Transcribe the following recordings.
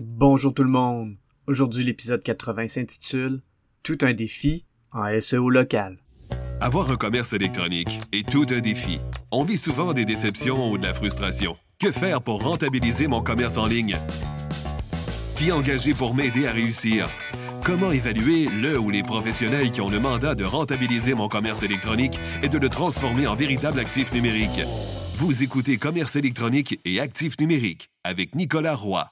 Bonjour tout le monde. Aujourd'hui, l'épisode 80 s'intitule Tout un défi en SEO local. Avoir un commerce électronique est tout un défi. On vit souvent des déceptions ou de la frustration. Que faire pour rentabiliser mon commerce en ligne? Qui engager pour m'aider à réussir? Comment évaluer le ou les professionnels qui ont le mandat de rentabiliser mon commerce électronique et de le transformer en véritable actif numérique? Vous écoutez Commerce électronique et actif numérique avec Nicolas Roy.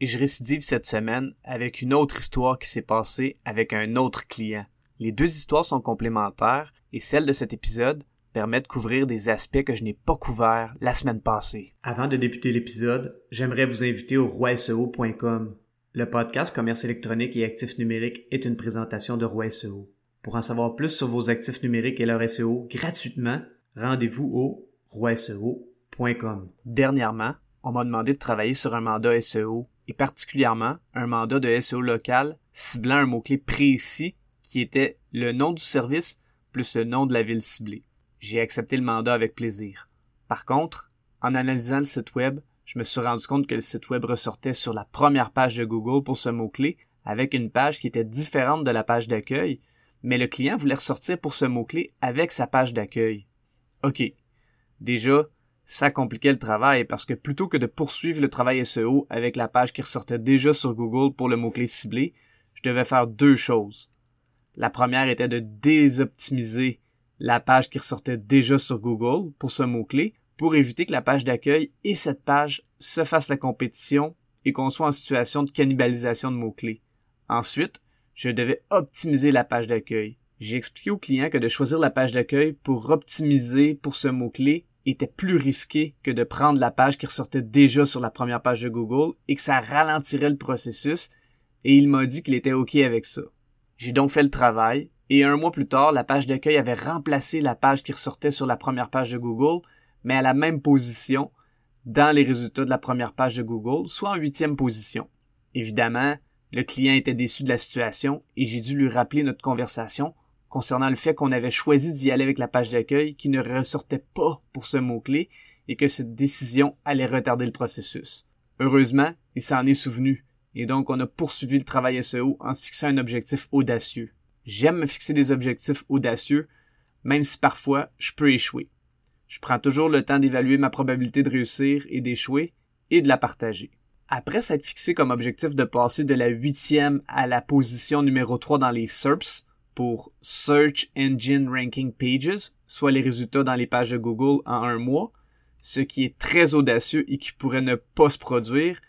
et je récidive cette semaine avec une autre histoire qui s'est passée avec un autre client. Les deux histoires sont complémentaires et celle de cet épisode permet de couvrir des aspects que je n'ai pas couverts la semaine passée. Avant de débuter l'épisode, j'aimerais vous inviter au roiseo.com. Le podcast Commerce électronique et actifs numériques est une présentation de Roi SEO. Pour en savoir plus sur vos actifs numériques et leur SEO gratuitement, rendez-vous au roiseo.com. Dernièrement, on m'a demandé de travailler sur un mandat SEO et particulièrement un mandat de SEO local ciblant un mot-clé précis qui était le nom du service plus le nom de la ville ciblée. J'ai accepté le mandat avec plaisir. Par contre, en analysant le site web, je me suis rendu compte que le site web ressortait sur la première page de Google pour ce mot-clé avec une page qui était différente de la page d'accueil, mais le client voulait ressortir pour ce mot-clé avec sa page d'accueil. OK. Déjà, ça compliquait le travail parce que plutôt que de poursuivre le travail SEO avec la page qui ressortait déjà sur Google pour le mot-clé ciblé, je devais faire deux choses. La première était de désoptimiser la page qui ressortait déjà sur Google pour ce mot-clé pour éviter que la page d'accueil et cette page se fassent la compétition et qu'on soit en situation de cannibalisation de mots-clés. Ensuite, je devais optimiser la page d'accueil. J'ai expliqué au client que de choisir la page d'accueil pour optimiser pour ce mot-clé était plus risqué que de prendre la page qui ressortait déjà sur la première page de Google et que ça ralentirait le processus et il m'a dit qu'il était OK avec ça. J'ai donc fait le travail et un mois plus tard, la page d'accueil avait remplacé la page qui ressortait sur la première page de Google, mais à la même position dans les résultats de la première page de Google, soit en huitième position. Évidemment, le client était déçu de la situation et j'ai dû lui rappeler notre conversation concernant le fait qu'on avait choisi d'y aller avec la page d'accueil qui ne ressortait pas pour ce mot-clé et que cette décision allait retarder le processus. Heureusement, il s'en est souvenu et donc on a poursuivi le travail SEO en se fixant un objectif audacieux. J'aime me fixer des objectifs audacieux, même si parfois je peux échouer. Je prends toujours le temps d'évaluer ma probabilité de réussir et d'échouer et de la partager. Après s'être fixé comme objectif de passer de la huitième à la position numéro 3 dans les SERPs, pour Search Engine Ranking Pages, soit les résultats dans les pages de Google en un mois, ce qui est très audacieux et qui pourrait ne pas se produire,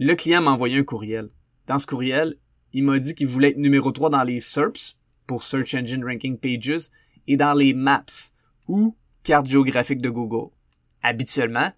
le client m'a envoyé un courriel. Dans ce courriel, il m'a dit qu'il voulait être numéro 3 dans les SERPs, pour Search Engine Ranking Pages, et dans les Maps, ou cartes géographiques de Google. Habituellement,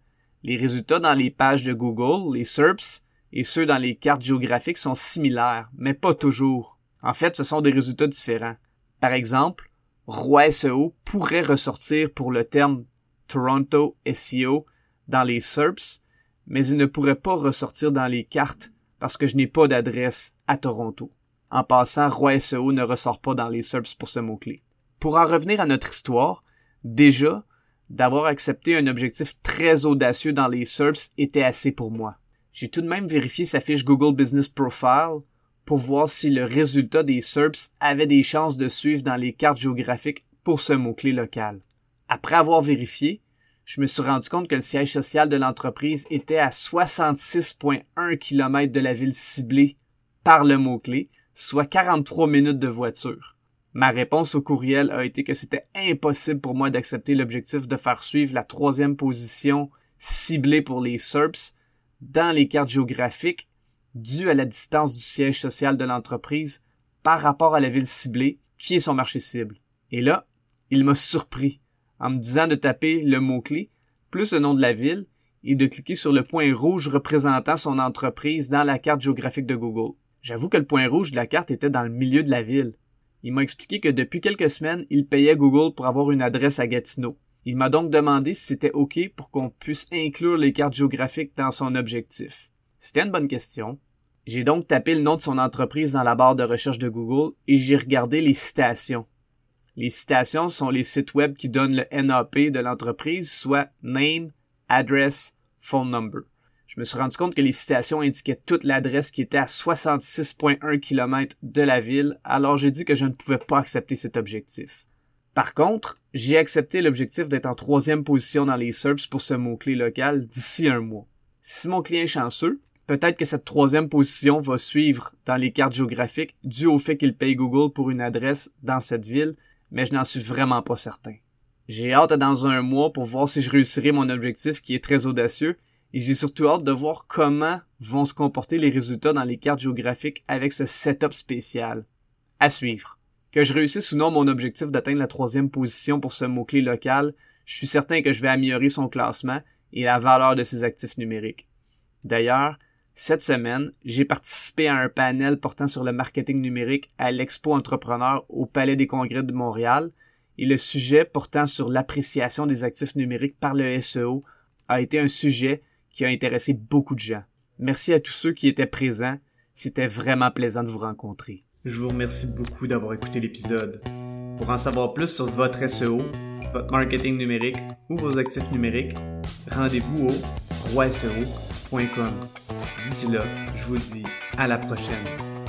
les résultats dans les pages de Google, les SERPs, et ceux dans les cartes géographiques sont similaires, mais pas toujours. En fait, ce sont des résultats différents. Par exemple, Roi SEO pourrait ressortir pour le terme Toronto SEO dans les SERPs, mais il ne pourrait pas ressortir dans les cartes parce que je n'ai pas d'adresse à Toronto. En passant, Roi SEO ne ressort pas dans les SERPs pour ce mot-clé. Pour en revenir à notre histoire, déjà, d'avoir accepté un objectif très audacieux dans les SERPs était assez pour moi. J'ai tout de même vérifié sa fiche Google Business Profile pour voir si le résultat des SERPs avait des chances de suivre dans les cartes géographiques pour ce mot-clé local. Après avoir vérifié, je me suis rendu compte que le siège social de l'entreprise était à 66,1 km de la ville ciblée par le mot-clé, soit 43 minutes de voiture. Ma réponse au courriel a été que c'était impossible pour moi d'accepter l'objectif de faire suivre la troisième position ciblée pour les SERPs dans les cartes géographiques dû à la distance du siège social de l'entreprise par rapport à la ville ciblée, qui est son marché cible. Et là, il m'a surpris en me disant de taper le mot-clé plus le nom de la ville et de cliquer sur le point rouge représentant son entreprise dans la carte géographique de Google. J'avoue que le point rouge de la carte était dans le milieu de la ville. Il m'a expliqué que depuis quelques semaines, il payait Google pour avoir une adresse à Gatineau. Il m'a donc demandé si c'était OK pour qu'on puisse inclure les cartes géographiques dans son objectif. C'était une bonne question. J'ai donc tapé le nom de son entreprise dans la barre de recherche de Google et j'ai regardé les citations. Les citations sont les sites web qui donnent le NAP de l'entreprise, soit Name, Address, Phone Number. Je me suis rendu compte que les citations indiquaient toute l'adresse qui était à 66,1 km de la ville, alors j'ai dit que je ne pouvais pas accepter cet objectif. Par contre, j'ai accepté l'objectif d'être en troisième position dans les SERPs pour ce mot-clé local d'ici un mois. Si mon client est chanceux, peut-être que cette troisième position va suivre dans les cartes géographiques dû au fait qu'il paye Google pour une adresse dans cette ville mais je n'en suis vraiment pas certain. J'ai hâte dans un mois pour voir si je réussirai mon objectif qui est très audacieux et j'ai surtout hâte de voir comment vont se comporter les résultats dans les cartes géographiques avec ce setup spécial. À suivre. Que je réussisse ou non mon objectif d'atteindre la troisième position pour ce mot-clé local, je suis certain que je vais améliorer son classement et la valeur de ses actifs numériques. D'ailleurs, cette semaine, j'ai participé à un panel portant sur le marketing numérique à l'Expo Entrepreneur au Palais des Congrès de Montréal et le sujet portant sur l'appréciation des actifs numériques par le SEO a été un sujet qui a intéressé beaucoup de gens. Merci à tous ceux qui étaient présents. C'était vraiment plaisant de vous rencontrer. Je vous remercie beaucoup d'avoir écouté l'épisode. Pour en savoir plus sur votre SEO, votre marketing numérique ou vos actifs numériques, rendez-vous au roiseo.com. D'ici là, je vous dis à la prochaine.